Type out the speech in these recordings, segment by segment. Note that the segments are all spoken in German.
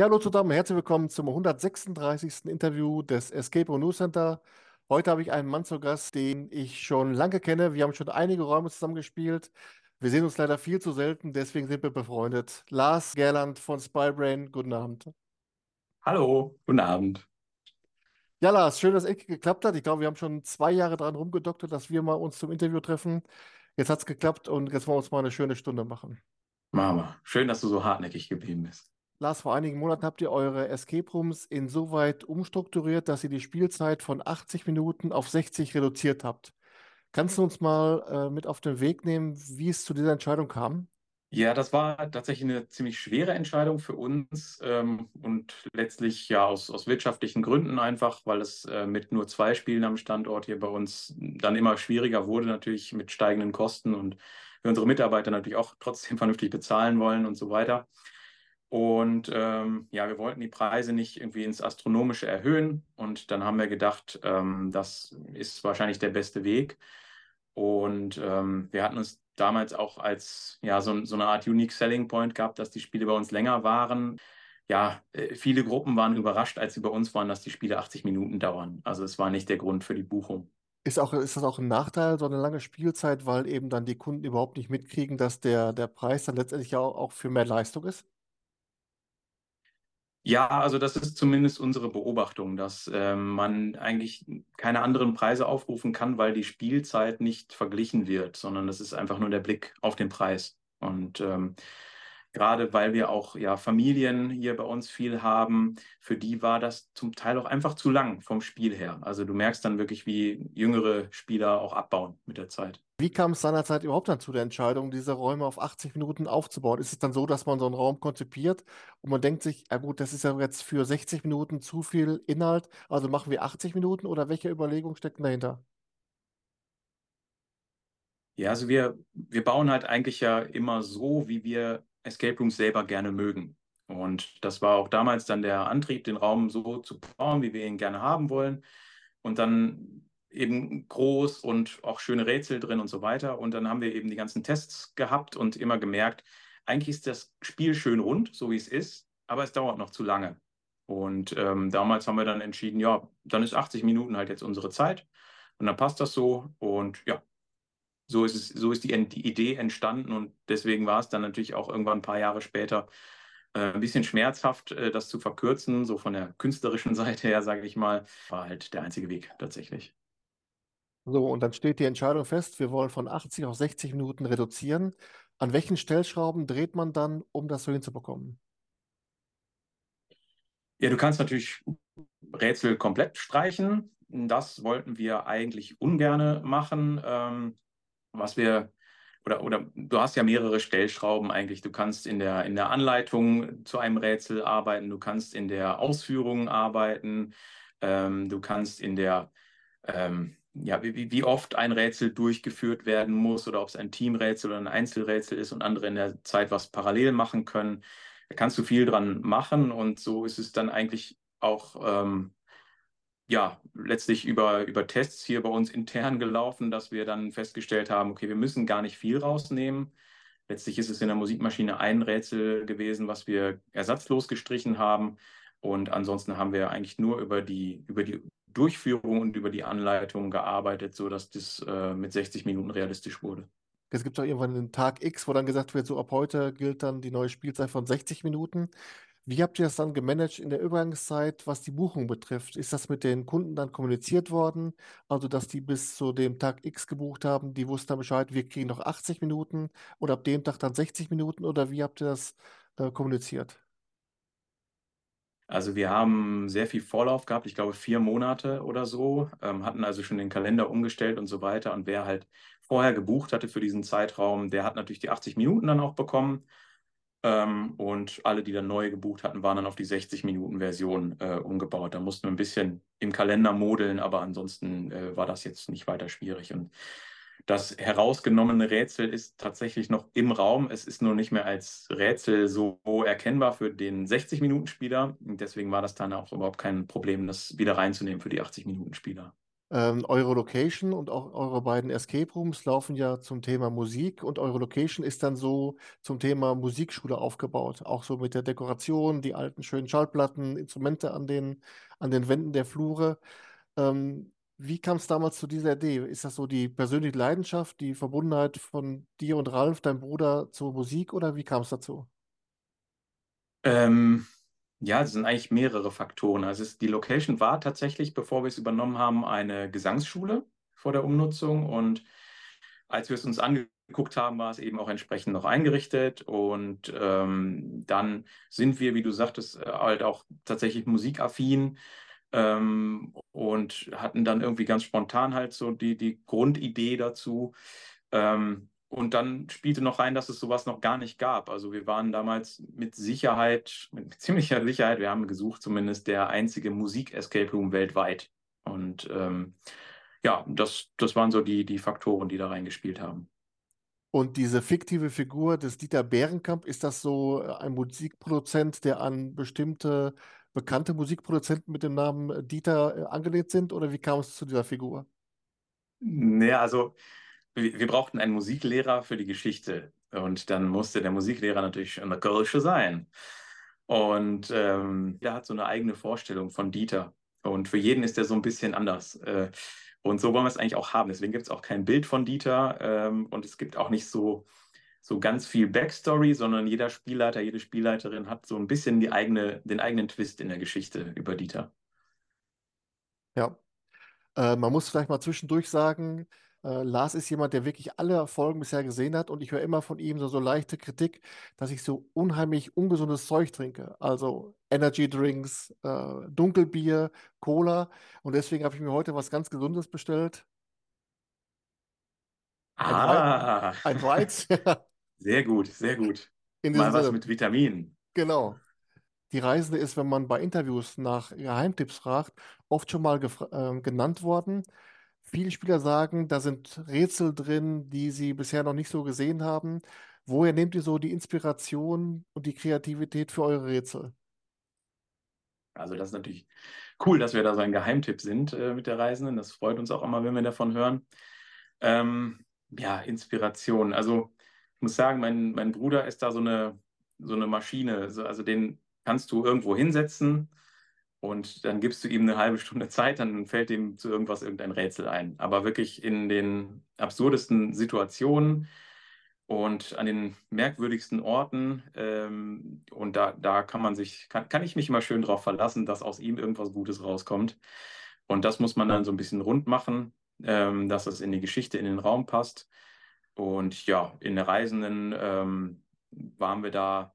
Ja, hallo zusammen, herzlich willkommen zum 136. Interview des Escape Room News Center. Heute habe ich einen Mann zu Gast, den ich schon lange kenne. Wir haben schon einige Räume zusammengespielt. Wir sehen uns leider viel zu selten, deswegen sind wir befreundet. Lars Gerland von Spybrain, guten Abend. Hallo, guten Abend. Ja, Lars, schön, dass es geklappt hat. Ich glaube, wir haben schon zwei Jahre dran rumgedoktert, dass wir mal uns zum Interview treffen. Jetzt hat es geklappt und jetzt wollen wir uns mal eine schöne Stunde machen. Mama, schön, dass du so hartnäckig geblieben bist. Lars, vor einigen Monaten habt ihr eure Escape Rooms insoweit umstrukturiert, dass ihr die Spielzeit von 80 Minuten auf 60 reduziert habt. Kannst du uns mal äh, mit auf den Weg nehmen, wie es zu dieser Entscheidung kam? Ja, das war tatsächlich eine ziemlich schwere Entscheidung für uns ähm, und letztlich ja aus, aus wirtschaftlichen Gründen einfach, weil es äh, mit nur zwei Spielen am Standort hier bei uns dann immer schwieriger wurde, natürlich mit steigenden Kosten und wir unsere Mitarbeiter natürlich auch trotzdem vernünftig bezahlen wollen und so weiter. Und ähm, ja, wir wollten die Preise nicht irgendwie ins Astronomische erhöhen. Und dann haben wir gedacht, ähm, das ist wahrscheinlich der beste Weg. Und ähm, wir hatten uns damals auch als ja, so, so, eine Art Unique Selling Point gehabt, dass die Spiele bei uns länger waren. Ja, äh, viele Gruppen waren überrascht, als sie bei uns waren, dass die Spiele 80 Minuten dauern. Also es war nicht der Grund für die Buchung. Ist, auch, ist das auch ein Nachteil, so eine lange Spielzeit, weil eben dann die Kunden überhaupt nicht mitkriegen, dass der, der Preis dann letztendlich auch, auch für mehr Leistung ist? Ja, also das ist zumindest unsere Beobachtung, dass ähm, man eigentlich keine anderen Preise aufrufen kann, weil die Spielzeit nicht verglichen wird, sondern das ist einfach nur der Blick auf den Preis. Und ähm, gerade weil wir auch ja Familien hier bei uns viel haben, für die war das zum Teil auch einfach zu lang vom Spiel her. Also du merkst dann wirklich, wie jüngere Spieler auch abbauen mit der Zeit. Wie kam es seinerzeit überhaupt dann zu der Entscheidung, diese Räume auf 80 Minuten aufzubauen? Ist es dann so, dass man so einen Raum konzipiert und man denkt sich, ja gut, das ist ja jetzt für 60 Minuten zu viel Inhalt, also machen wir 80 Minuten oder welche Überlegungen stecken dahinter? Ja, also wir, wir bauen halt eigentlich ja immer so, wie wir Escape Rooms selber gerne mögen. Und das war auch damals dann der Antrieb, den Raum so zu bauen, wie wir ihn gerne haben wollen. Und dann eben groß und auch schöne Rätsel drin und so weiter. Und dann haben wir eben die ganzen Tests gehabt und immer gemerkt, eigentlich ist das Spiel schön rund, so wie es ist, aber es dauert noch zu lange. Und ähm, damals haben wir dann entschieden, ja, dann ist 80 Minuten halt jetzt unsere Zeit und dann passt das so. Und ja, so ist es, so ist die, die Idee entstanden und deswegen war es dann natürlich auch irgendwann ein paar Jahre später äh, ein bisschen schmerzhaft, äh, das zu verkürzen, so von der künstlerischen Seite her, sage ich mal, war halt der einzige Weg tatsächlich. So, und dann steht die Entscheidung fest, wir wollen von 80 auf 60 Minuten reduzieren. An welchen Stellschrauben dreht man dann, um das so hinzubekommen? Ja, du kannst natürlich Rätsel komplett streichen. Das wollten wir eigentlich ungerne machen. Ähm, was wir, oder, oder du hast ja mehrere Stellschrauben eigentlich. Du kannst in der, in der Anleitung zu einem Rätsel arbeiten, du kannst in der Ausführung arbeiten, ähm, du kannst in der, ähm, ja, wie, wie oft ein Rätsel durchgeführt werden muss oder ob es ein Teamrätsel oder ein Einzelrätsel ist und andere in der Zeit was parallel machen können. Da kannst du viel dran machen und so ist es dann eigentlich auch ähm, ja, letztlich über, über Tests hier bei uns intern gelaufen, dass wir dann festgestellt haben, okay, wir müssen gar nicht viel rausnehmen. Letztlich ist es in der Musikmaschine ein Rätsel gewesen, was wir ersatzlos gestrichen haben. Und ansonsten haben wir eigentlich nur über die, über die Durchführung und über die Anleitung gearbeitet, sodass das äh, mit 60 Minuten realistisch wurde. Es gibt auch irgendwann einen Tag X, wo dann gesagt wird, so ab heute gilt dann die neue Spielzeit von 60 Minuten. Wie habt ihr das dann gemanagt in der Übergangszeit, was die Buchung betrifft? Ist das mit den Kunden dann kommuniziert worden? Also, dass die bis zu dem Tag X gebucht haben, die wussten dann Bescheid, wir kriegen noch 80 Minuten oder ab dem Tag dann 60 Minuten oder wie habt ihr das äh, kommuniziert? Also wir haben sehr viel Vorlauf gehabt, ich glaube vier Monate oder so, ähm, hatten also schon den Kalender umgestellt und so weiter. Und wer halt vorher gebucht hatte für diesen Zeitraum, der hat natürlich die 80 Minuten dann auch bekommen. Ähm, und alle, die dann neu gebucht hatten, waren dann auf die 60-Minuten-Version äh, umgebaut. Da mussten wir ein bisschen im Kalender modeln, aber ansonsten äh, war das jetzt nicht weiter schwierig. Und das herausgenommene Rätsel ist tatsächlich noch im Raum. Es ist nur nicht mehr als Rätsel so erkennbar für den 60-Minuten-Spieler. Deswegen war das dann auch überhaupt kein Problem, das wieder reinzunehmen für die 80-Minuten-Spieler. Ähm, eure Location und auch eure beiden Escape Rooms laufen ja zum Thema Musik und eure Location ist dann so zum Thema Musikschule aufgebaut. Auch so mit der Dekoration, die alten schönen Schallplatten, Instrumente an den, an den Wänden der Flure. Ähm, wie kam es damals zu dieser Idee? Ist das so die persönliche Leidenschaft, die Verbundenheit von dir und Ralf, deinem Bruder, zur Musik oder wie kam es dazu? Ähm, ja, es sind eigentlich mehrere Faktoren. Also es, die Location war tatsächlich, bevor wir es übernommen haben, eine Gesangsschule vor der Umnutzung. Und als wir es uns angeguckt haben, war es eben auch entsprechend noch eingerichtet. Und ähm, dann sind wir, wie du sagtest, äh, halt auch tatsächlich musikaffin ähm, und hatten dann irgendwie ganz spontan halt so die, die Grundidee dazu. Ähm, und dann spielte noch rein, dass es sowas noch gar nicht gab. Also wir waren damals mit Sicherheit, mit ziemlicher Sicherheit, wir haben gesucht zumindest, der einzige Musik-Escape Room weltweit. Und ähm, ja, das, das waren so die, die Faktoren, die da reingespielt haben. Und diese fiktive Figur des Dieter Bärenkamp, ist das so ein Musikproduzent, der an bestimmte bekannte Musikproduzenten mit dem Namen Dieter äh, angelehnt sind? Oder wie kam es zu dieser Figur? Naja, also wir, brauchten einen Musiklehrer für die Geschichte. Und dann musste der Musiklehrer natürlich eine Kölsche sein. Und ähm, der hat so eine eigene Vorstellung von Dieter. Und für jeden ist der so ein bisschen anders. Äh, und so wollen wir es eigentlich auch haben. Deswegen gibt es auch kein Bild von Dieter ähm, und es gibt auch nicht so, so ganz viel Backstory, sondern jeder Spielleiter, jede Spielleiterin hat so ein bisschen die eigene, den eigenen Twist in der Geschichte über Dieter. Ja. Äh, man muss vielleicht mal zwischendurch sagen, äh, Lars ist jemand, der wirklich alle Folgen bisher gesehen hat und ich höre immer von ihm so, so leichte Kritik, dass ich so unheimlich ungesundes Zeug trinke. Also Energy Drinks, äh, Dunkelbier, Cola und deswegen habe ich mir heute was ganz Gesundes bestellt. Ein, Ah, Wei ein Weiz. sehr gut, sehr gut. In Mal was Sinne, mit Vitaminen. genau. Die Reisende ist, wenn man bei Interviews nach Geheimtipps fragt, oft schon mal äh, genannt worden. Viele Spieler sagen, da sind Rätsel drin, die sie bisher noch nicht so gesehen haben. Woher nehmt ihr so die Inspiration und die Kreativität für eure Rätsel? Also das ist natürlich cool, dass wir da so ein Geheimtipp sind äh, mit der Reisenden. Das freut uns auch immer, wenn wir davon hören. Ähm, ja, Inspiration. Also muss sagen, mein, mein Bruder ist da so eine, so eine Maschine. So, also den kannst du irgendwo hinsetzen und dann gibst du ihm eine halbe Stunde Zeit, dann fällt ihm zu irgendwas irgendein Rätsel ein. Aber wirklich in den absurdesten Situationen und an den merkwürdigsten Orten. Ähm, und da, da kann man sich, kann, kann ich mich immer schön darauf verlassen, dass aus ihm irgendwas Gutes rauskommt. Und das muss man dann so ein bisschen rund machen, ähm, dass es in die Geschichte, in den Raum passt. Und ja, in der Reisenden ähm, waren wir da,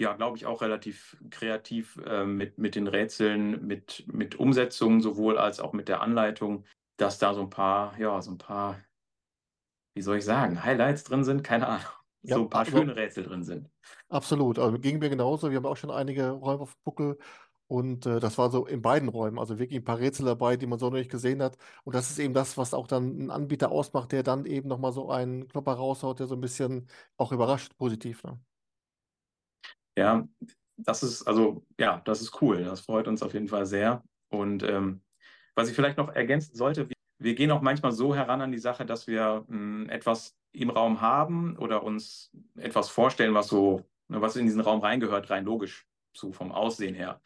ja, glaube ich, auch relativ kreativ äh, mit, mit den Rätseln, mit, mit Umsetzungen sowohl als auch mit der Anleitung, dass da so ein paar, ja, so ein paar wie soll ich sagen, Highlights drin sind, keine Ahnung, Ja, so ein paar also, schöne Rätsel drin sind. absolut. Also ging mir genauso. Wir haben auch schon einige Räume auf Buckel und äh, das war so in beiden Räumen. Also wirklich ein paar Rätsel dabei, die man so noch nicht gesehen hat. Und das ist eben das, was auch dann einen Anbieter ausmacht, der dann eben nochmal so einen Klopper raushaut, der so ein bisschen auch überrascht, positiv. Ne? Ja, das ist, also, ja, das ist cool. Das freut uns auf jeden Fall sehr. Und ähm, was ich vielleicht noch ergänzen sollte, wir, wir gehen auch manchmal so heran an die Sache, dass wir mh, etwas im Raum haben oder uns etwas vorstellen, was so, ne, was in diesen Raum reingehört, rein logisch, so vom Aussehen her.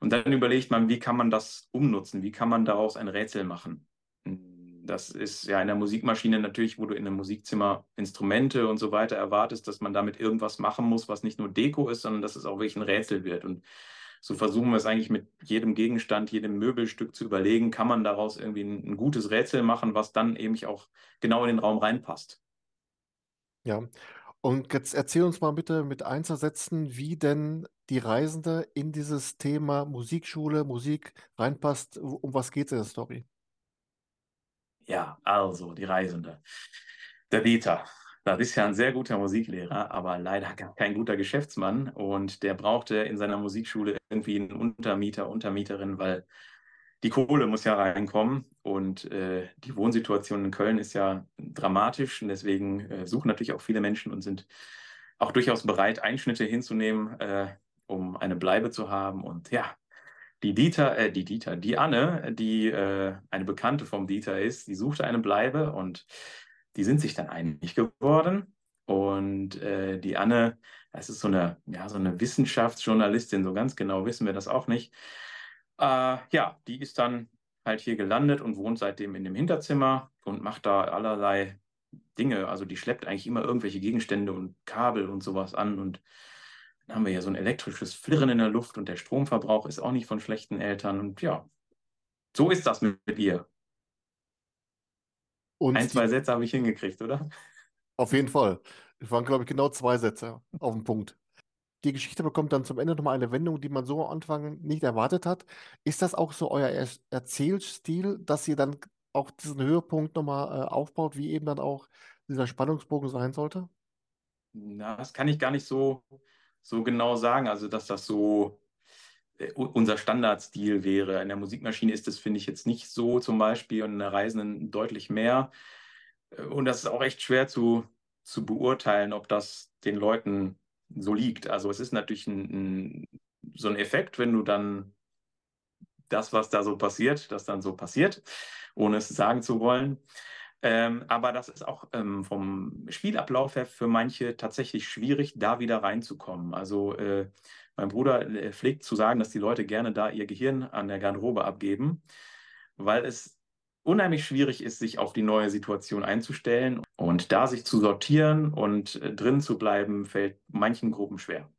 Und dann überlegt man, wie kann man das umnutzen? Wie kann man daraus ein Rätsel machen? Das ist ja in der Musikmaschine natürlich, wo du in einem Musikzimmer Instrumente und so weiter erwartest, dass man damit irgendwas machen muss, was nicht nur Deko ist, sondern dass es auch wirklich ein Rätsel wird. Und so versuchen wir es eigentlich mit jedem Gegenstand, jedem Möbelstück zu überlegen, kann man daraus irgendwie ein, ein gutes Rätsel machen, was dann eben auch genau in den Raum reinpasst. Ja. Und jetzt erzähl uns mal bitte mit Einzelsätzen, wie denn die Reisende in dieses Thema Musikschule, Musik reinpasst. Um was geht es in der Story? Ja, also die Reisende. Der Dieter, das ist ja ein sehr guter Musiklehrer, aber leider kein guter Geschäftsmann. Und der brauchte in seiner Musikschule irgendwie einen Untermieter, Untermieterin, weil die Kohle muss ja reinkommen. Und äh, die Wohnsituation in Köln ist ja dramatisch. Und deswegen äh, suchen natürlich auch viele Menschen und sind auch durchaus bereit, Einschnitte hinzunehmen, äh, um eine Bleibe zu haben. Und ja, Die Dieter, äh, die Dieter, die Anne, die äh, eine Bekannte vom Dieter ist, die suchte eine Bleibe und die sind sich dann einig geworden. Und äh, die Anne, das ist so eine, ja, so eine Wissenschaftsjournalistin, so ganz genau wissen wir das auch nicht. Äh, ja, die ist dann halt hier gelandet und wohnt seitdem in dem Hinterzimmer und macht da allerlei Dinge. Also die schleppt eigentlich immer irgendwelche Gegenstände und Kabel und sowas an. Und dann haben wir ja so ein elektrisches Flirren in der Luft und der Stromverbrauch ist auch nicht von schlechten Eltern. Und ja, so ist das mit, ihr. Und ein, zwei Sätze habe ich hingekriegt, oder? Auf jeden Fall. Es waren, glaube ich, genau zwei Sätze auf den Punkt. Die Geschichte bekommt dann zum Ende nochmal eine Wendung, die man so am Anfang nicht erwartet hat. Ist das auch so euer er Erzählstil, dass ihr dann auch diesen Höhepunkt nochmal äh, aufbaut, wie eben dann auch dieser Spannungsbogen sein sollte? Na, das kann ich gar nicht so, so genau sagen. Also, dass das so äh, unser Standardstil wäre. In der Musikmaschine ist das, finde ich, jetzt nicht so zum Beispiel und in der Reisenden deutlich mehr. Äh, und das ist auch echt schwer zu, zu beurteilen, ob das den Leuten so liegt. Also es ist natürlich ein, ein, so ein Effekt, wenn du dann das, was da so passiert, das dann so passiert, ohne es sagen zu wollen. Ähm, aber das ist auch ähm, vom Spielablauf her für manche tatsächlich schwierig, da wieder reinzukommen. Also äh, mein Bruder äh, pflegt zu sagen, dass die Leute gerne da ihr Gehirn an der Garderobe abgeben, weil es unheimlich schwierig ist, sich auf die neue Situation einzustellen. Und da sich zu sortieren und äh, drin zu bleiben, fällt manchen Gruppen schwer.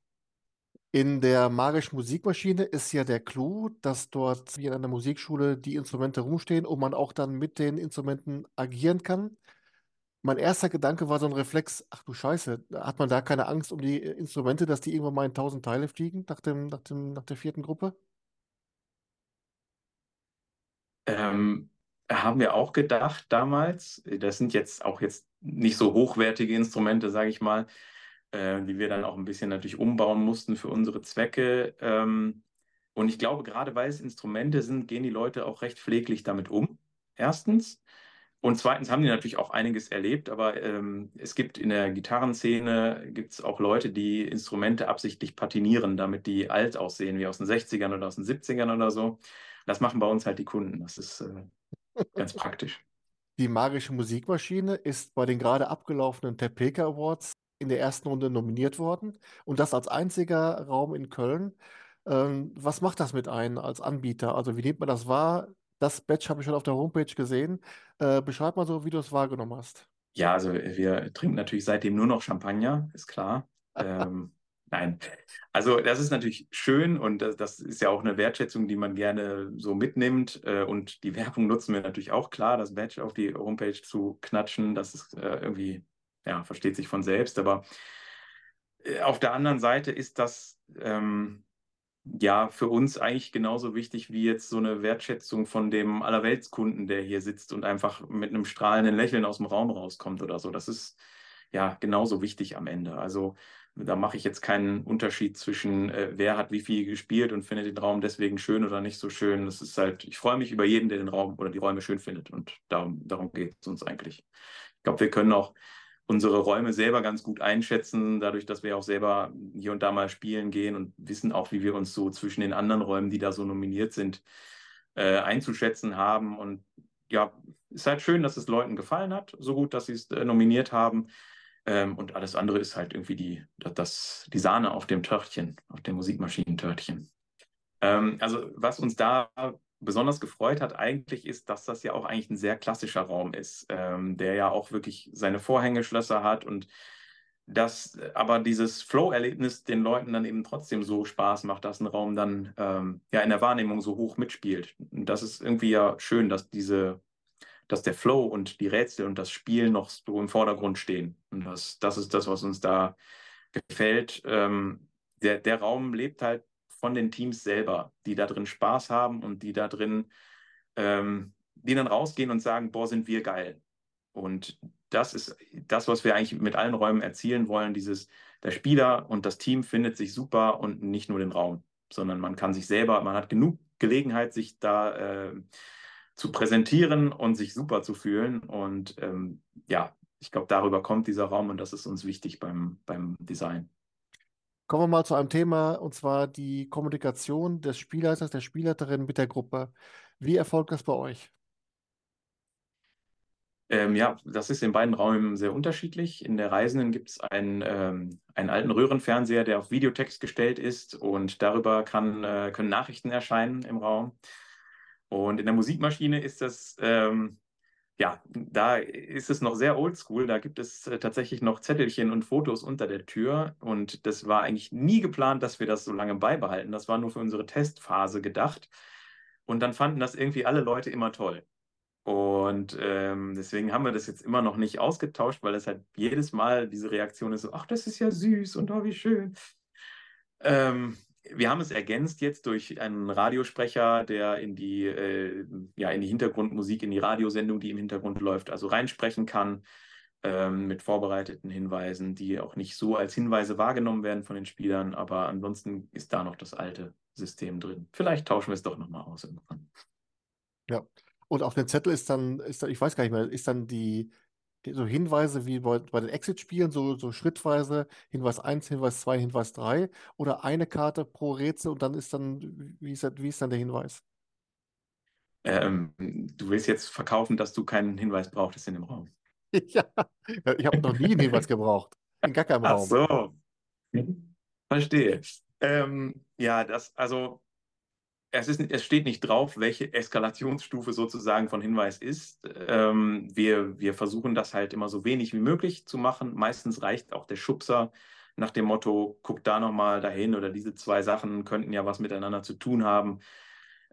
In der magischen Musikmaschine ist ja der Clou, dass dort wie in einer Musikschule die Instrumente rumstehen und man auch dann mit den Instrumenten agieren kann. Mein erster Gedanke war so ein Reflex, ach du Scheiße, hat man da keine Angst um die Instrumente, dass die irgendwann mal in tausend Teile fliegen nach, dem, nach, dem, nach der vierten Gruppe? Ähm, haben wir auch gedacht damals. Das sind jetzt auch jetzt nicht so hochwertige Instrumente, sage ich mal äh, die wir dann auch ein bisschen natürlich umbauen mussten für unsere Zwecke. Ähm, und ich glaube, gerade weil es Instrumente sind, gehen die Leute auch recht pfleglich damit um. Erstens. Und zweitens haben die natürlich auch einiges erlebt, aber ähm, es gibt in der Gitarrenszene gibt's auch Leute, die Instrumente absichtlich patinieren, damit die alt aussehen, wie aus den 60ern oder aus den 70ern oder so. Das machen bei uns halt die Kunden. Das ist äh, ganz praktisch. Die magische Musikmaschine ist bei den gerade abgelaufenen Tepeka Awards in der ersten Runde nominiert worden und das als einziger Raum in Köln. Ähm, was macht das mit einem als Anbieter? Also wie nimmt man das wahr? Das Badge habe ich schon auf der Homepage gesehen. Äh, beschreib mal so, wie du es wahrgenommen hast. Ja, also wir trinken natürlich seitdem nur noch Champagner, ist klar. ähm, nein, also das ist natürlich schön und das, das, ist ja auch eine Wertschätzung, die man gerne so mitnimmt. Äh, und die Werbung nutzen wir natürlich auch klar, das Badge auf die Homepage zu knatschen. Das ist äh, irgendwie ja, versteht sich von selbst. Aber äh, auf der anderen Seite ist das ähm, ja für uns eigentlich genauso wichtig wie jetzt so eine Wertschätzung von dem Allerweltskunden, der hier sitzt und einfach mit einem strahlenden Lächeln aus dem Raum rauskommt oder so. Das ist ja genauso wichtig am Ende. Also da mache ich jetzt keinen Unterschied zwischen, äh, wer hat wie viel gespielt und findet den Raum deswegen schön oder nicht so schön. Das ist halt, ich freue mich über jeden, der den Raum oder die Räume schön findet und darum, darum geht es uns eigentlich. Ich glaube, wir können auch unsere Räume selber ganz gut einschätzen, dadurch, dass wir auch selber hier und da mal spielen gehen und wissen auch, wie wir uns so zwischen den anderen Räumen, die da so nominiert sind, äh, einzuschätzen haben. Und ja, ist halt schön, dass es Leuten gefallen hat, so gut, dass sie es äh, nominiert haben. Ähm, und alles andere ist halt irgendwie die, das, die Sahne auf dem Törtchen, auf dem Musikmaschinentörtchen. Ähm, also was uns da besonders gefreut hat eigentlich ist, dass das ja auch eigentlich ein sehr klassischer Raum ist, ähm, der ja auch wirklich seine Vorhängeschlösser hat und dass aber dieses Flow-Erlebnis den Leuten dann eben trotzdem so Spaß macht, dass ein Raum dann ähm, ja in der Wahrnehmung so hoch mitspielt. Und das ist irgendwie ja schön, dass diese, dass der Flow und die Rätsel und das Spiel noch so im Vordergrund stehen. Und das, das ist das, was uns da gefällt. Ähm, der, der Raum lebt halt von den Teams selber, die da drin Spaß haben und die da drin, ähm, die dann rausgehen und sagen, boah, sind wir geil. Und das ist das, was wir eigentlich mit allen Räumen erzielen wollen, dieses, der Spieler und das Team findet sich super und nicht nur den Raum, sondern man kann sich selber, man hat genug Gelegenheit, sich da äh, zu präsentieren und sich super zu fühlen. Und ähm, ja, ich glaube, darüber kommt dieser Raum und das ist uns wichtig beim, beim Design. Kommen wir mal zu einem Thema, und zwar die Kommunikation des Spielleiters, der Spielleiterin mit der Gruppe. Wie erfolgt das bei euch? Ähm, ja, das ist in beiden Räumen sehr unterschiedlich. In der Reisenden gibt es einen, ähm, einen alten Röhrenfernseher, der auf Videotext gestellt ist und darüber kann, äh, können Nachrichten erscheinen im Raum. Und in der Musikmaschine ist das, ähm, ja, da ist es noch sehr oldschool. Da gibt es äh, tatsächlich noch Zettelchen und Fotos unter der Tür. Und das war eigentlich nie geplant, dass wir das so lange beibehalten. Das war nur für unsere Testphase gedacht. Und dann fanden das irgendwie alle Leute immer toll. Und ähm, deswegen haben wir das jetzt immer noch nicht ausgetauscht, weil es halt jedes Mal diese Reaktion ist so, ach, das ist ja süß und oh, wie schön. Ähm, wir haben es ergänzt jetzt durch einen Radiosprecher, der in die, äh, ja, in die Hintergrundmusik, in die Radiosendung, die im Hintergrund läuft, also reinsprechen kann ähm, mit vorbereiteten Hinweisen, die auch nicht so als Hinweise wahrgenommen werden von den Spielern, aber ansonsten ist da noch das alte System drin. Vielleicht tauschen wir es doch nochmal aus irgendwann. Ja, und auf dem Zettel ist dann, ist da, ich weiß gar nicht mehr, ist dann die so Hinweise wie bei, bei den Exit-Spielen, so, so schrittweise Hinweis 1, Hinweis 2, Hinweis 3 oder eine Karte pro Rätsel und dann ist dann, wie ist, wie ist dann der Hinweis? Ähm, du willst jetzt verkaufen, dass du keinen Hinweis brauchtest in dem Raum. ja, ich habe noch nie einen Hinweis gebraucht. In gar keinem Ach Raum. so. Verstehe. Ähm, ja, das, also es, ist, es steht nicht drauf, welche Eskalationsstufe sozusagen von Hinweis ist. Ähm, wir, wir versuchen das halt immer so wenig wie möglich zu machen. Meistens reicht auch der Schubser nach dem Motto, guck da nochmal dahin oder diese zwei Sachen könnten ja was miteinander zu tun haben.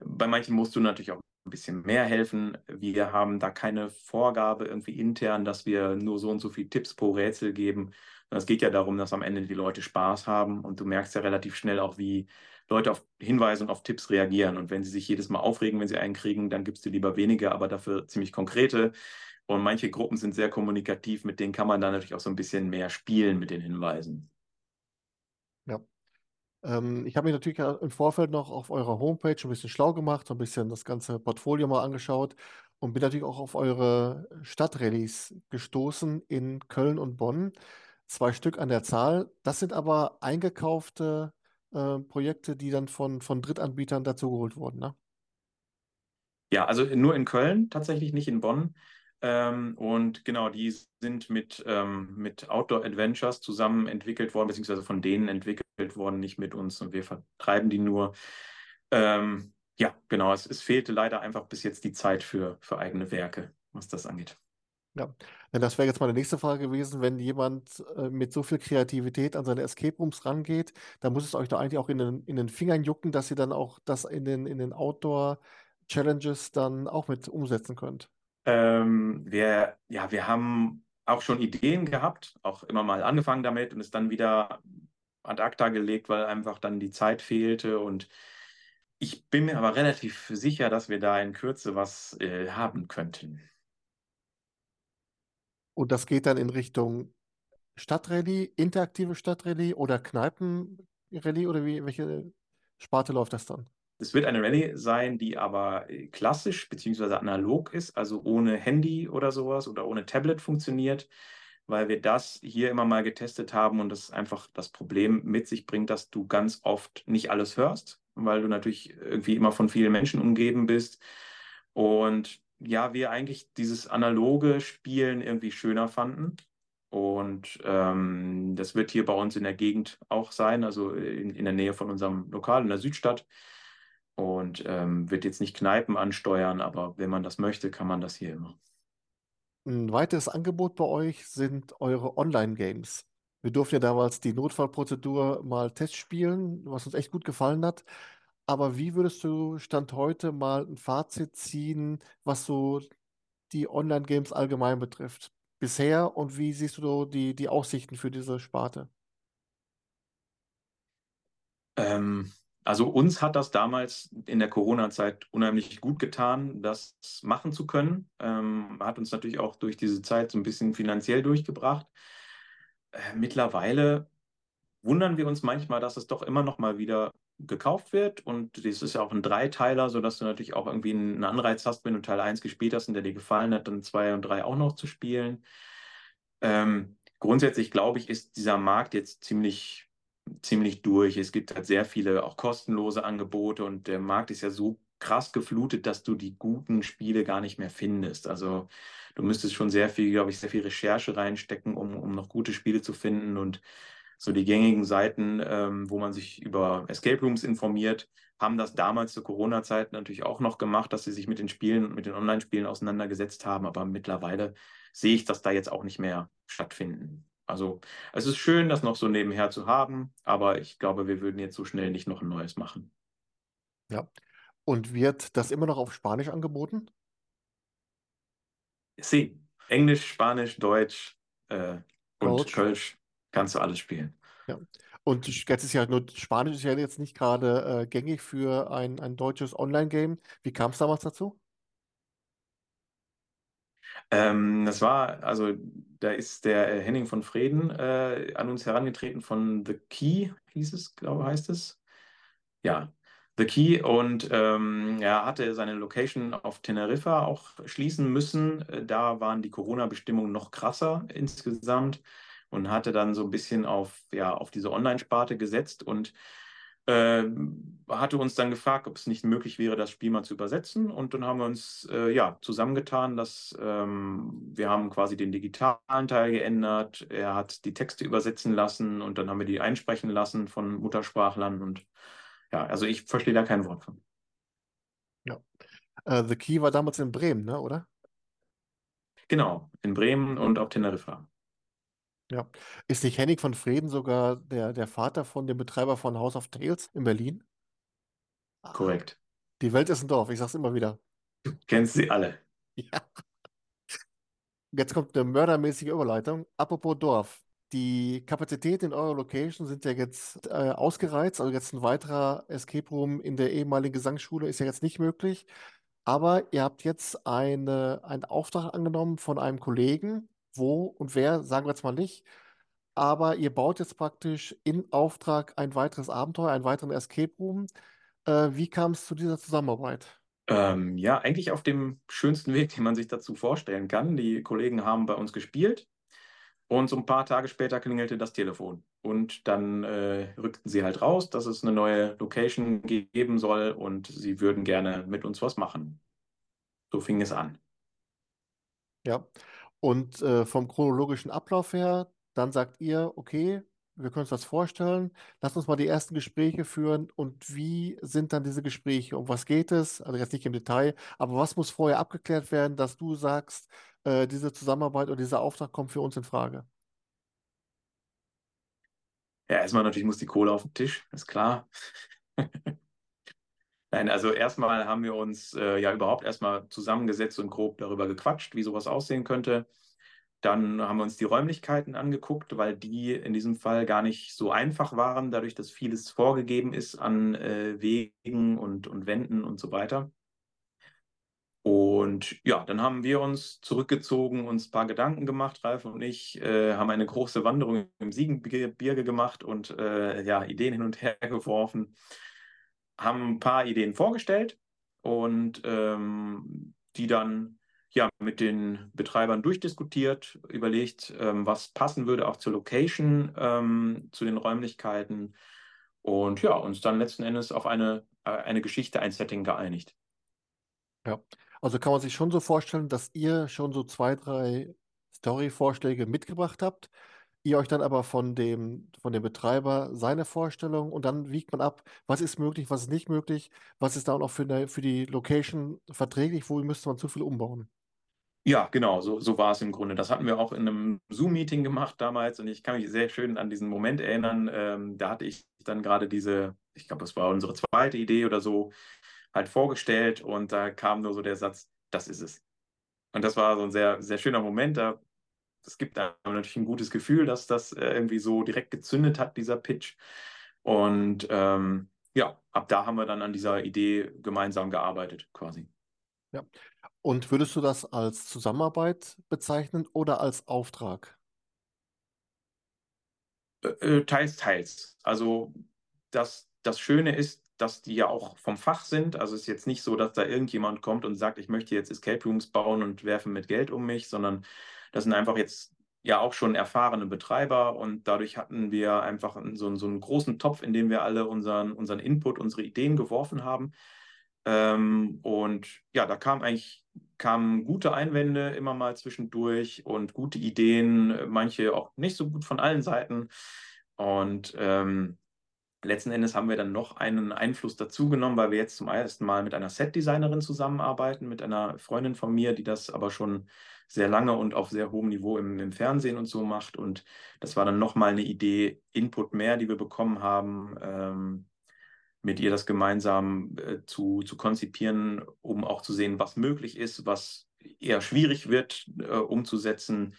Bei manchen musst du natürlich auch ein bisschen mehr helfen. Wir haben da keine Vorgabe irgendwie intern, dass wir nur so und so viele Tipps pro Rätsel geben. Es geht ja darum, dass am Ende die Leute Spaß haben und du merkst ja relativ schnell auch, wie Leute auf Hinweise und auf Tipps reagieren. Und wenn sie sich jedes Mal aufregen, wenn sie einen kriegen, dann gibst du lieber weniger, aber dafür ziemlich konkrete. Und manche Gruppen sind sehr kommunikativ, mit denen kann man dann natürlich auch so ein bisschen mehr spielen mit den Hinweisen. Ja. Ähm, ich habe mich natürlich im Vorfeld noch auf eurer Homepage ein bisschen schlau gemacht, so ein bisschen das ganze Portfolio mal angeschaut und bin natürlich auch auf eure Stadtrallyes gestoßen in Köln und Bonn. Zwei Stück an der Zahl. Das sind aber eingekaufte äh, Projekte, die dann von, von Drittanbietern dazugeholt wurden, ne? Ja, also nur in Köln, tatsächlich nicht in Bonn. Ähm, und genau, die sind mit, ähm, mit Outdoor Adventures zusammen entwickelt worden, beziehungsweise von denen entwickelt worden, nicht mit uns. Und wir vertreiben die nur. Ähm, ja, genau, es, es fehlte leider einfach bis jetzt die Zeit für, für eigene Werke, was das angeht. Ja, denn das wäre jetzt meine nächste Frage gewesen. Wenn jemand äh, mit so viel Kreativität an seine Escape Rooms rangeht, dann muss es euch doch eigentlich auch in den, in den Fingern jucken, dass ihr dann auch das in den, in den Outdoor-Challenges dann auch mit umsetzen könnt. Ähm, wir, ja, wir haben auch schon Ideen gehabt, auch immer mal angefangen damit und es dann wieder ad acta gelegt, weil einfach dann die Zeit fehlte. Und ich bin mir aber relativ sicher, dass wir da in Kürze was äh, haben könnten. Und das geht dann in Richtung Stadtrallye, interaktive Stadtrallye oder Kneipenrallye oder wie, welche Sparte läuft das dann? Es wird eine Rallye sein, die aber äh, klassisch bzw. analog ist, also ohne Handy oder sowas oder ohne Tablet funktioniert, weil wir das hier immer mal getestet haben und das einfach das Problem mit sich bringt, dass du ganz oft nicht alles hörst, weil du natürlich irgendwie immer von vielen Menschen umgeben bist. Und ja, wir eigentlich dieses analoge Spielen irgendwie schöner fanden. Und ähm, das wird hier bei uns in der Gegend auch sein, also in, in der Nähe von unserem Lokal in der Südstadt. Und ähm, wird jetzt nicht Kneipen ansteuern, aber wenn man das möchte, kann man das hier immer. Ein weiteres Angebot bei euch sind eure Online-Games. Wir durften ja damals die Notfallprozedur mal testspielen, was uns echt gut gefallen hat. Aber wie würdest du Stand heute mal ein Fazit ziehen, was so die Online-Games allgemein betrifft? Bisher und wie siehst du die, die Aussichten für diese Sparte? Ähm, also uns hat das damals in der Corona-Zeit unheimlich gut getan, das machen zu können. Ähm, hat uns natürlich auch durch diese Zeit so ein bisschen finanziell durchgebracht. Äh, mittlerweile wundern wir uns manchmal, dass es doch immer noch mal wieder gekauft wird. Und das ist ja auch ein Dreiteiler, sodass du natürlich auch irgendwie einen Anreiz hast, wenn du Teil 1 gespielt hast und der dir gefallen hat, dann 2 und 3 auch noch zu spielen. Ähm, grundsätzlich glaube ich, ist dieser Markt jetzt ziemlich ziemlich durch. Es gibt halt sehr viele auch kostenlose Angebote und der Markt ist ja so krass geflutet, dass du die guten Spiele gar nicht mehr findest. Also du müsstest schon sehr viel, glaube ich, sehr viel Recherche reinstecken, um, um noch gute Spiele zu finden und so die gängigen Seiten, ähm, wo man sich über Escape Rooms informiert, haben das damals zur Corona-Zeit natürlich auch noch gemacht, dass sie sich mit den Spielen, mit den Online-Spielen auseinandergesetzt haben. Aber mittlerweile sehe ich das da jetzt auch nicht mehr stattfinden. Also es ist schön, das noch so nebenher zu haben, aber ich glaube, wir würden jetzt so schnell nicht noch ein neues machen. Ja. Und wird das immer noch auf Spanisch angeboten? Sí, Englisch, Spanisch, Deutsch äh, und Kölsch. Kannst du alles spielen. Ja. Und jetzt ist ja nur Spanisch ist ja jetzt nicht gerade äh, gängig für ein, ein deutsches Online-Game. Wie kam es damals dazu? Ähm, das war, also da ist der äh, Henning von Freden äh, an uns herangetreten von The Key, hieß es, glaube heißt es. Ja, The Key und ähm, er hatte seine Location auf Teneriffa auch schließen müssen. Äh, da waren die Corona-Bestimmungen noch krasser insgesamt und hatte dann so ein bisschen auf, ja, auf diese Online-Sparte gesetzt und äh, hatte uns dann gefragt, ob es nicht möglich wäre, das Spiel mal zu übersetzen. Und dann haben wir uns äh, ja, zusammengetan, dass ähm, wir haben quasi den digitalen Teil geändert. Er hat die Texte übersetzen lassen und dann haben wir die einsprechen lassen von Muttersprachlern. Und ja, also ich verstehe da kein Wort von. Ja. Äh, The Key war damals in Bremen, ne, oder? Genau, in Bremen und auf Teneriffa. Ja. Ist nicht Henning von Freden sogar der, der Vater von dem Betreiber von House of Tales in Berlin? Korrekt. Die Welt ist ein Dorf, ich sag's immer wieder. Du kennst sie alle. Ja. Jetzt kommt eine mördermäßige Überleitung. Apropos Dorf. Die Kapazitäten in eurer Location sind ja jetzt äh, ausgereizt. Also jetzt ein weiterer Escape Room in der ehemaligen Gesangsschule ist ja jetzt nicht möglich. Aber ihr habt jetzt eine, einen Auftrag angenommen von einem Kollegen. Wo und wer, sagen wir jetzt mal nicht. Aber ihr baut jetzt praktisch in Auftrag ein weiteres Abenteuer, einen weiteren Escape Room. Äh, wie kam es zu dieser Zusammenarbeit? Ähm, ja, eigentlich auf dem schönsten Weg, den man sich dazu vorstellen kann. Die Kollegen haben bei uns gespielt und so ein paar Tage später klingelte das Telefon. Und dann äh, rückten sie halt raus, dass es eine neue Location geben soll und sie würden gerne mit uns was machen. So fing es an. Ja. Und äh, vom chronologischen Ablauf her, dann sagt ihr, okay, wir können uns das vorstellen. Lass uns mal die ersten Gespräche führen. Und wie sind dann diese Gespräche? Um was geht es? Also jetzt nicht im Detail, aber was muss vorher abgeklärt werden, dass du sagst, äh, diese Zusammenarbeit oder dieser Auftrag kommt für uns in Frage? Ja, erstmal natürlich muss die Kohle auf den Tisch, ist klar. Nein, also erstmal haben wir uns äh, ja überhaupt erstmal zusammengesetzt und grob darüber gequatscht, wie sowas aussehen könnte. Dann haben wir uns die Räumlichkeiten angeguckt, weil die in diesem Fall gar nicht so einfach waren, dadurch, dass vieles vorgegeben ist an äh, Wegen und, und Wänden und so weiter. Und ja, dann haben wir uns zurückgezogen, uns ein paar Gedanken gemacht. Ralf und ich äh, haben eine große Wanderung im Siegengebirge gemacht und äh, ja, Ideen hin und her geworfen, haben ein paar Ideen vorgestellt und ähm, die dann ja mit den Betreibern durchdiskutiert, überlegt, ähm, was passen würde auch zur Location, ähm, zu den Räumlichkeiten und ja, uns dann letzten Endes auf eine, äh, eine Geschichte, ein Setting geeinigt. Ja, also kann man sich schon so vorstellen, dass ihr schon so zwei, drei Story-Vorschläge mitgebracht habt, ihr euch dann aber von dem, von dem Betreiber seine Vorstellung und dann wiegt man ab, was ist möglich, was ist nicht möglich, was ist da auch noch für, eine, für die Location verträglich, wo müsste man zu viel umbauen. Ja, genau, so, so war es im Grunde. Das hatten wir auch in einem Zoom-Meeting gemacht damals und ich kann mich sehr schön an diesen Moment erinnern. Ähm, da hatte ich dann gerade diese, ich glaube, das war unsere zweite Idee oder so, halt vorgestellt und da kam nur so der Satz, das ist es. Und das war so ein sehr, sehr schöner Moment. Da, das gibt einem natürlich ein gutes Gefühl, dass das äh, irgendwie so direkt gezündet hat, dieser Pitch. Und ähm, ja, ab da haben wir dann an dieser Idee gemeinsam gearbeitet, quasi. Ja. Und würdest du das als Zusammenarbeit bezeichnen oder als Auftrag? Äh, äh teils, teils. Also das, das Schöne ist, dass die ja auch vom Fach sind. Also es ist jetzt nicht so, dass da irgendjemand kommt und sagt, ich möchte jetzt Escape Rooms bauen und werfen mit Geld um mich, sondern das sind einfach jetzt ja auch schon erfahrene Betreiber und dadurch hatten wir einfach so, so einen großen Topf, in dem wir alle unseren, unseren Input, unsere Ideen geworfen haben. Ähm, und ja, da kam eigentlich kamen gute Einwände immer mal zwischendurch und gute Ideen, manche auch nicht so gut von allen Seiten. Und ähm, letzten Endes haben wir dann noch einen Einfluss dazu genommen, weil wir jetzt zum ersten Mal mit einer Set-Designerin zusammenarbeiten, mit einer Freundin von mir, die das aber schon sehr lange und auf sehr hohem Niveau im, im Fernsehen und so macht. Und das war dann nochmal eine Idee, Input mehr, die wir bekommen haben, ähm, mit ihr das gemeinsam äh, zu, zu konzipieren, um auch zu sehen, was möglich ist, was eher schwierig wird äh, umzusetzen.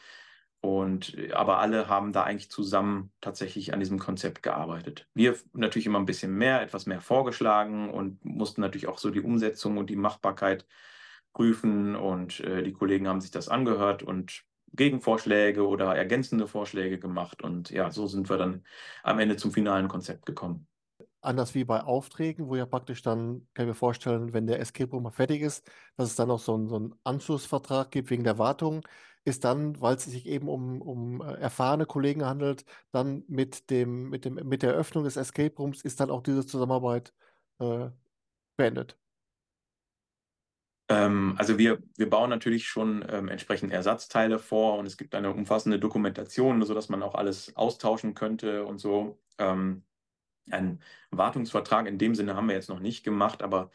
Und äh, aber alle haben da eigentlich zusammen tatsächlich an diesem Konzept gearbeitet. Wir natürlich immer ein bisschen mehr, etwas mehr vorgeschlagen und mussten natürlich auch so die Umsetzung und die Machbarkeit prüfen. Und äh, die Kollegen haben sich das angehört und Gegenvorschläge oder ergänzende Vorschläge gemacht. Und ja, so sind wir dann am Ende zum finalen Konzept gekommen. Anders wie bei Aufträgen, wo ja praktisch dann, kann ich mir vorstellen, wenn der Escape Room mal fertig ist, dass es dann noch so einen, so einen Anschlussvertrag gibt wegen der Wartung, ist dann, weil es sich eben um, um äh, erfahrene Kollegen handelt, dann mit dem, mit dem, mit der Eröffnung des Escape Rooms ist dann auch diese Zusammenarbeit äh, beendet. Ähm, also wir, wir bauen natürlich schon ähm, entsprechend Ersatzteile vor und es gibt eine umfassende Dokumentation, sodass man auch alles austauschen könnte und so. Ähm, einen Wartungsvertrag in dem Sinne haben wir jetzt noch nicht gemacht, aber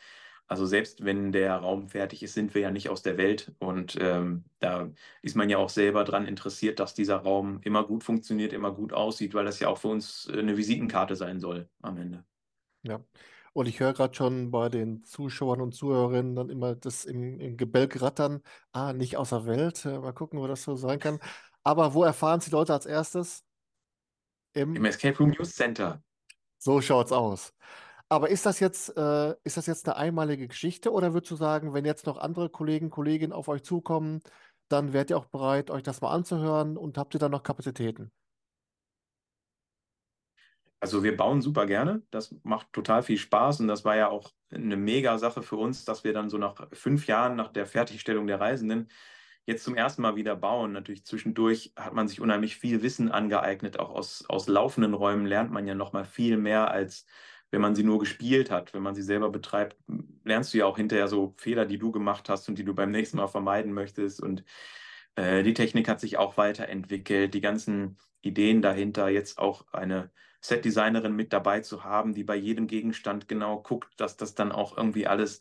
also selbst wenn der Raum fertig ist, sind wir ja nicht aus der Welt und ähm, da ist man ja auch selber daran interessiert, dass dieser Raum immer gut funktioniert, immer gut aussieht, weil das ja auch für uns eine Visitenkarte sein soll am Ende. Ja. Und ich höre gerade schon bei den Zuschauern und Zuhörerinnen dann immer das im, im Gebälk rattern. Ah, nicht außer Welt. Mal gucken, wo das so sein kann. Aber wo erfahren Sie Leute als erstes? Im, Im Escape Room News Center. So schaut's aus. Aber ist das jetzt, äh, ist das jetzt eine einmalige Geschichte oder würdest du sagen, wenn jetzt noch andere Kollegen, Kolleginnen auf euch zukommen, dann wärt ihr auch bereit, euch das mal anzuhören und habt ihr dann noch Kapazitäten? Also wir bauen super gerne. Das macht total viel Spaß und das war ja auch eine mega Sache für uns, dass wir dann so nach fünf Jahren nach der Fertigstellung der Reisenden jetzt zum ersten Mal wieder bauen. Natürlich zwischendurch hat man sich unheimlich viel Wissen angeeignet. Auch aus, aus laufenden Räumen lernt man ja noch mal viel mehr, als wenn man sie nur gespielt hat. Wenn man sie selber betreibt, lernst du ja auch hinterher so Fehler, die du gemacht hast und die du beim nächsten Mal vermeiden möchtest. Und äh, die Technik hat sich auch weiterentwickelt. Die ganzen Ideen dahinter, jetzt auch eine Setdesignerin mit dabei zu haben, die bei jedem Gegenstand genau guckt, dass das dann auch irgendwie alles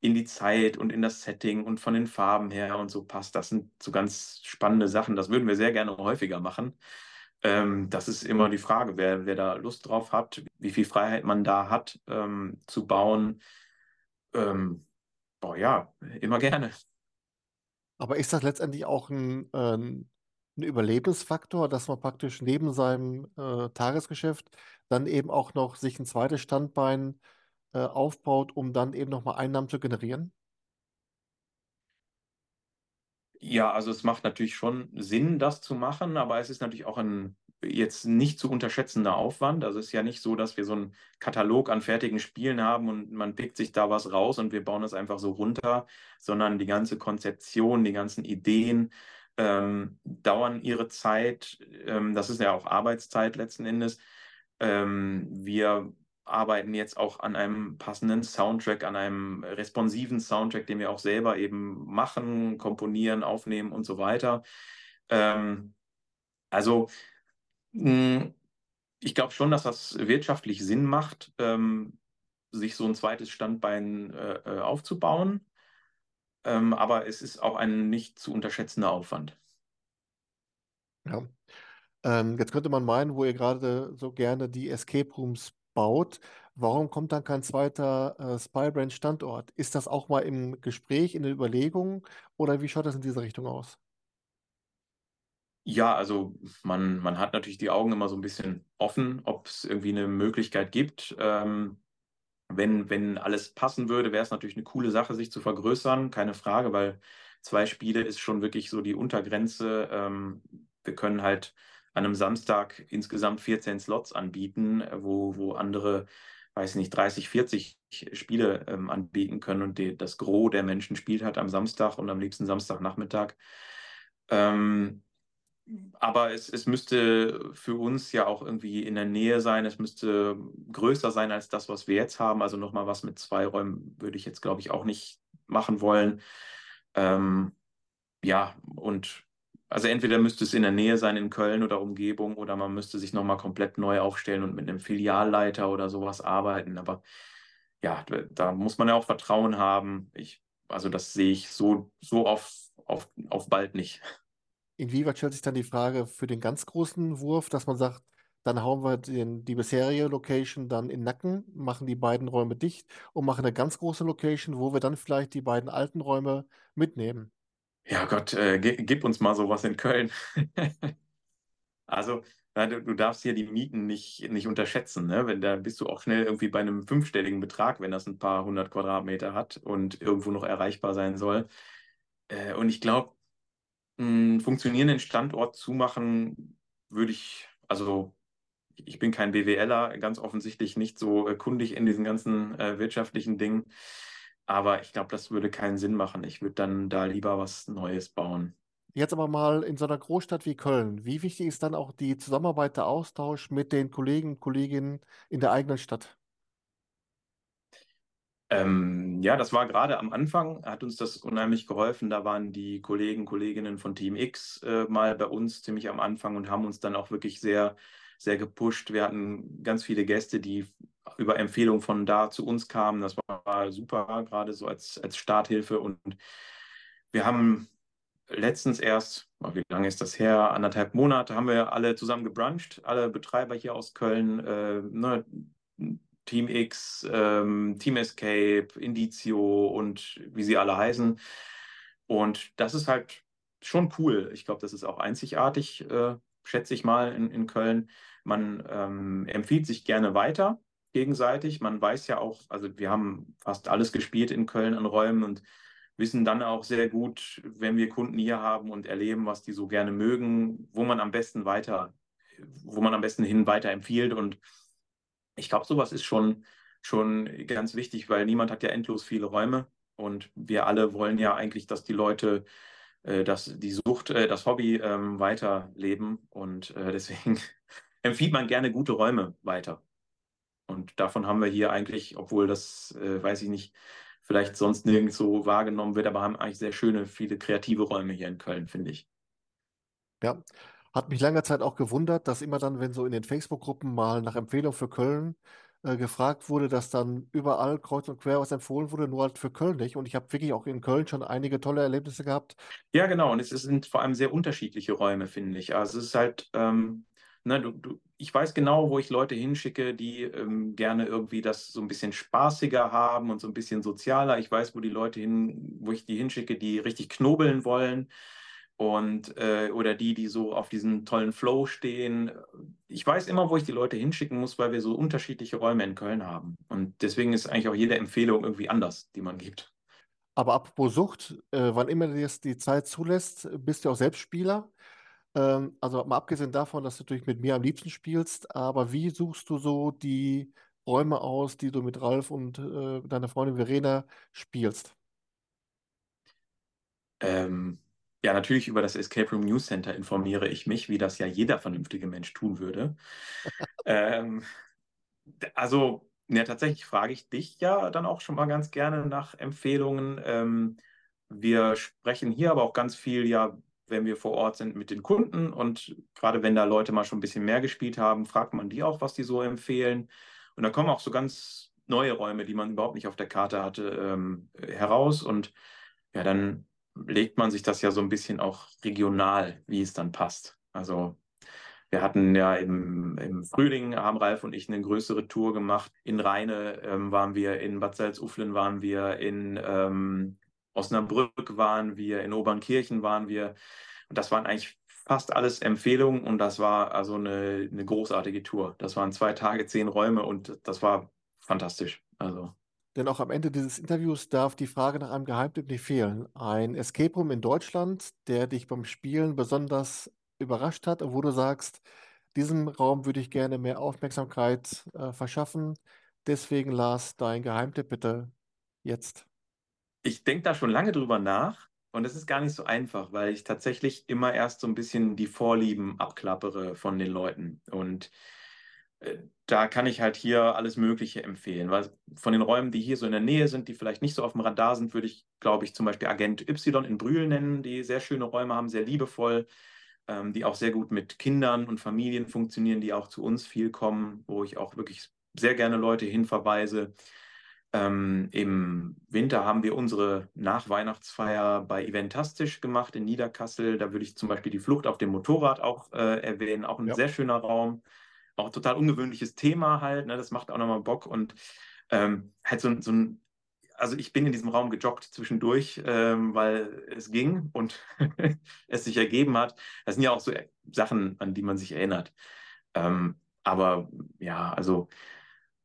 in die Zeit und in das Setting und von den Farben her und so passt. Das sind so ganz spannende Sachen. Das würden wir sehr gerne häufiger machen. Ähm, das ist immer die Frage, wer, wer da Lust drauf hat, wie viel Freiheit man da hat ähm, zu bauen. Ähm, boah, ja, immer gerne. Aber ist das letztendlich auch ein, äh, ein Überlebensfaktor, dass man praktisch neben seinem äh, Tagesgeschäft dann eben auch noch sich ein zweites Standbein äh, aufbaut, um dann eben nochmal Einnahmen zu generieren? Ja, also es macht natürlich schon Sinn, das zu machen, aber es ist natürlich auch ein jetzt nicht zu unterschätzender Aufwand. Also es ist ja nicht so, dass wir so einen Katalog an fertigen Spielen haben und man pickt sich da was raus und wir bauen es einfach so runter, sondern die ganze Konzeption, die ganzen Ideen ähm, dauern ihre Zeit. Ähm, das ist ja auch Arbeitszeit letzten Endes. Ähm, wir arbeiten jetzt auch an einem passenden Soundtrack, an einem responsiven Soundtrack, den wir auch selber eben machen, komponieren, aufnehmen und so weiter. Ähm, also mh, hm, ich glaube schon, dass das wirtschaftlich Sinn macht, ähm, sich so ein zweites Standbein äh, äh aufzubauen. Ähm, aber es ist auch ein nicht zu unterschätzender Aufwand. Ja. Ähm, jetzt könnte man meinen, wo ihr gerade so gerne die Escape Rooms baut, warum kommt dann kein zweiter äh, Spybrand Standort? Ist das auch mal im Gespräch, in der Überlegung oder wie schaut das in diese Richtung aus? Ja, also man, man hat natürlich die Augen immer so ein bisschen offen, ob es irgendwie eine Möglichkeit gibt. Ähm, wenn, wenn alles passen würde, wäre es natürlich eine coole Sache, sich zu vergrößern, keine Frage, weil zwei Spiele ist schon wirklich so die Untergrenze. Ähm, wir können halt an einem Samstag insgesamt 14 Slots anbieten, wo, wo andere, weiß nicht, 30, 40 Spiele ähm, anbieten können und die, das Gros der Menschen spielt halt am Samstag und am liebsten Samstagnachmittag. Ähm, aber es, es müsste für uns ja auch irgendwie in der Nähe sein. Es müsste größer sein als das, was wir jetzt haben. Also nochmal was mit zwei Räumen würde ich jetzt, glaube ich, auch nicht machen wollen. Ähm, ja, und also entweder müsste es in der Nähe sein in Köln oder Umgebung oder man müsste sich nochmal komplett neu aufstellen und mit einem Filialleiter oder sowas arbeiten. Aber ja, da muss man ja auch Vertrauen haben. Ich, also das sehe ich so, so auf, auf, auf bald nicht. Inwieweit stellt sich dann die Frage für den ganz großen Wurf, dass man sagt, dann hauen wir den, die bisherige Location dann in den Nacken, machen die beiden Räume dicht und machen eine ganz große Location, wo wir dann vielleicht die beiden alten Räume mitnehmen. Ja Gott, äh, gib uns mal sowas in Köln. also, du, du, darfst hier die Mieten nicht, nicht unterschätzen. Ne? Wenn, da bist du auch schnell irgendwie bei einem fünfstelligen Betrag, wenn das ein paar hundert Quadratmeter hat und irgendwo noch erreichbar sein soll. Äh, und ich glaube, einen funktionierenden Standort zumachen würde ich, also ich bin kein BWLer, ganz offensichtlich nicht so äh, kundig in diesen ganzen äh, wirtschaftlichen Dingen. Aber ich glaube, das würde keinen Sinn machen. Ich würde dann da lieber was Neues bauen. Jetzt aber mal in so einer Großstadt wie Köln. Wie wichtig ist dann auch die Zusammenarbeit, der Austausch mit den Kollegen und Kolleginnen in der eigenen Stadt? Ähm, ja, das war gerade am Anfang, hat uns das unheimlich geholfen. Da waren die Kollegen, Kolleginnen von Team X äh, mal bei uns ziemlich am Anfang und haben uns dann auch wirklich sehr, sehr gepusht. Wir hatten ganz viele Gäste, die über Empfehlungen von da zu uns kamen. Das war super, gerade so als, als Starthilfe. Und wir haben letztens erst, wie lange ist das her? Anderthalb Monate haben wir alle zusammen gebruncht, alle Betreiber hier aus Köln, äh, ne, Team X, ähm, Team Escape, Indizio und wie sie alle heißen. Und das ist halt schon cool. Ich glaube, das ist auch einzigartig, äh, schätze ich mal, in, in Köln. Man ähm, empfiehlt sich gerne weiter gegenseitig. Man weiß ja auch, also wir haben fast alles gespielt in Köln an Räumen und wissen dann auch sehr gut, wenn wir Kunden hier haben und erleben, was die so gerne mögen, wo man am besten weiter, wo man am besten hin weiter empfiehlt. Und ich glaube, sowas ist schon, schon ganz wichtig, weil niemand hat ja endlos viele Räume und wir alle wollen ja eigentlich, dass die Leute äh, dass die Sucht, äh, das Hobby ähm, weiterleben und äh, deswegen empfiehlt man gerne gute Räume weiter. Und davon haben wir hier eigentlich, obwohl das, äh, weiß ich nicht, vielleicht sonst nirgends so wahrgenommen wird, aber haben eigentlich sehr schöne, viele kreative Räume hier in Köln, finde ich. Ja, hat mich lange Zeit auch gewundert, dass immer dann, wenn so in den Facebook-Gruppen mal nach Empfehlung für Köln äh, gefragt wurde, dass dann überall kreuz und quer was empfohlen wurde, nur halt für Köln nicht. Und ich habe wirklich auch in Köln schon einige tolle Erlebnisse gehabt. Ja, genau. Und es sind vor allem sehr unterschiedliche Räume, finde ich. Also es ist halt, ähm, ne, du, du, ich weiß genau, wo ich Leute hinschicke, die ähm, gerne irgendwie das so ein bisschen spaßiger haben und so ein bisschen sozialer. Ich weiß, wo die Leute hin, wo ich die hinschicke, die richtig knobeln wollen und äh, oder die, die so auf diesen tollen Flow stehen. Ich weiß immer, wo ich die Leute hinschicken muss, weil wir so unterschiedliche Räume in Köln haben. Und deswegen ist eigentlich auch jede Empfehlung irgendwie anders, die man gibt. Aber apropos Sucht, äh, wann immer dir die Zeit zulässt, bist du auch selbst Spieler. Ähm, also mal abgesehen davon, dass du natürlich mit mir am liebsten spielst, aber wie suchst du so die Räume aus, die du mit Ralf und äh, deiner Freundin Verena spielst? Ähm, ja, natürlich über das Escape Room News Center informiere ich mich, wie das ja jeder vernünftige Mensch tun würde. ähm, also, ja, tatsächlich frage ich dich ja dann auch schon mal ganz gerne nach Empfehlungen. Ähm, wir sprechen hier aber auch ganz viel ja wenn wir vor Ort sind mit den Kunden und gerade wenn da Leute mal schon ein bisschen mehr gespielt haben, fragt man die auch, was die so empfehlen. Und da kommen auch so ganz neue Räume, die man überhaupt nicht auf der Karte hatte, ähm, heraus. Und ja, dann legt man sich das ja so ein bisschen auch regional, wie es dann passt. Also wir hatten ja im, im Frühling, haben Ralf und ich eine größere Tour gemacht. In Rheine ähm, waren wir, in Bad Salzuflen waren wir, in ähm, Osnabrück waren wir, in Obernkirchen waren wir. Und das waren eigentlich fast alles Empfehlungen und das war also eine, eine großartige Tour. Das waren zwei Tage, zehn Räume und das war fantastisch. Also. Denn auch am Ende dieses Interviews darf die Frage nach einem Geheimtipp nicht fehlen. Ein Escape Room in Deutschland, der dich beim Spielen besonders überrascht hat wo du sagst, diesem Raum würde ich gerne mehr Aufmerksamkeit äh, verschaffen. Deswegen, Lars, dein Geheimtipp bitte jetzt ich denke da schon lange drüber nach. Und das ist gar nicht so einfach, weil ich tatsächlich immer erst so ein bisschen die Vorlieben abklappere von den Leuten. Und da kann ich halt hier alles Mögliche empfehlen. Weil von den Räumen, die hier so in der Nähe sind, die vielleicht nicht so auf dem Radar sind, würde ich, glaube ich, zum Beispiel Agent Y in Brühl nennen, die sehr schöne Räume haben, sehr liebevoll, ähm, die auch sehr gut mit Kindern und Familien funktionieren, die auch zu uns viel kommen, wo ich auch wirklich sehr gerne Leute hinverweise. Ähm, Im Winter haben wir unsere Nachweihnachtsfeier bei Eventastisch gemacht in Niederkassel. Da würde ich zum Beispiel die Flucht auf dem Motorrad auch äh, erwähnen. Auch ein Ja. sehr schöner Raum. Auch total ungewöhnliches Thema halt. Ne? Das macht auch nochmal Bock. Und ähm, halt so, so ein, also ich bin in diesem Raum gejoggt zwischendurch, ähm, weil es ging und es sich ergeben hat. Das sind ja auch so Sachen, an die man sich erinnert. Ähm, aber ja, also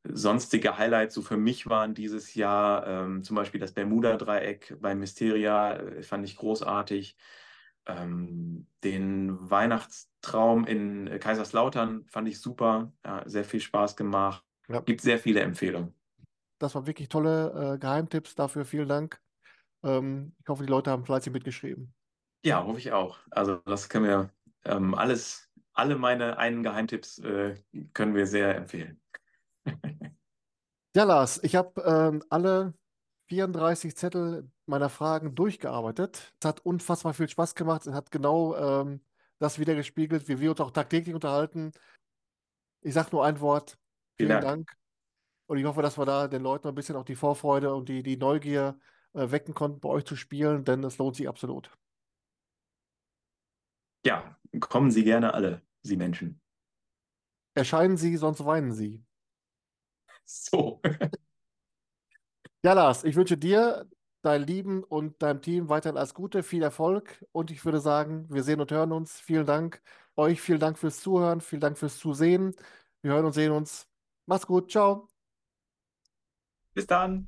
sonstige Highlights so für mich waren dieses Jahr ähm, zum Beispiel das Bermuda-Dreieck bei Mysteria, äh, fand ich großartig. Ähm, den Weihnachtstraum in Kaiserslautern fand ich super, ja, sehr viel Spaß gemacht. Ja. Gibt sehr viele Empfehlungen. Das waren wirklich tolle äh, Geheimtipps. Dafür vielen Dank. Ähm, ich hoffe, die Leute haben fleißig mitgeschrieben. Ja, hoffe ich auch. Also das können wir ähm, alles, alle meine einen Geheimtipps äh, können wir sehr empfehlen. Ja, Lars, ich habe ähm, alle 34 Zettel meiner Fragen durchgearbeitet. Es hat unfassbar viel Spaß gemacht. Es hat genau ähm, das wiedergespiegelt, wie wir uns auch tagtäglich unterhalten. Ich sage nur ein Wort. Vielen Vielen Dank. Dank. Und ich hoffe, dass wir da den Leuten ein bisschen auch die Vorfreude und die, die Neugier äh, wecken konnten, bei euch zu spielen, denn es lohnt sich absolut. Ja, kommen Sie gerne alle, Sie Menschen. Erscheinen Sie, sonst weinen Sie. So. Ja, Lars, ich wünsche dir, deinem Lieben und deinem Team weiterhin alles Gute, viel Erfolg und ich würde sagen, wir sehen und hören uns. Vielen Dank. Euch vielen Dank fürs Zuhören, vielen Dank fürs Zusehen. Wir hören und sehen uns. Macht's gut. Ciao. Bis dann.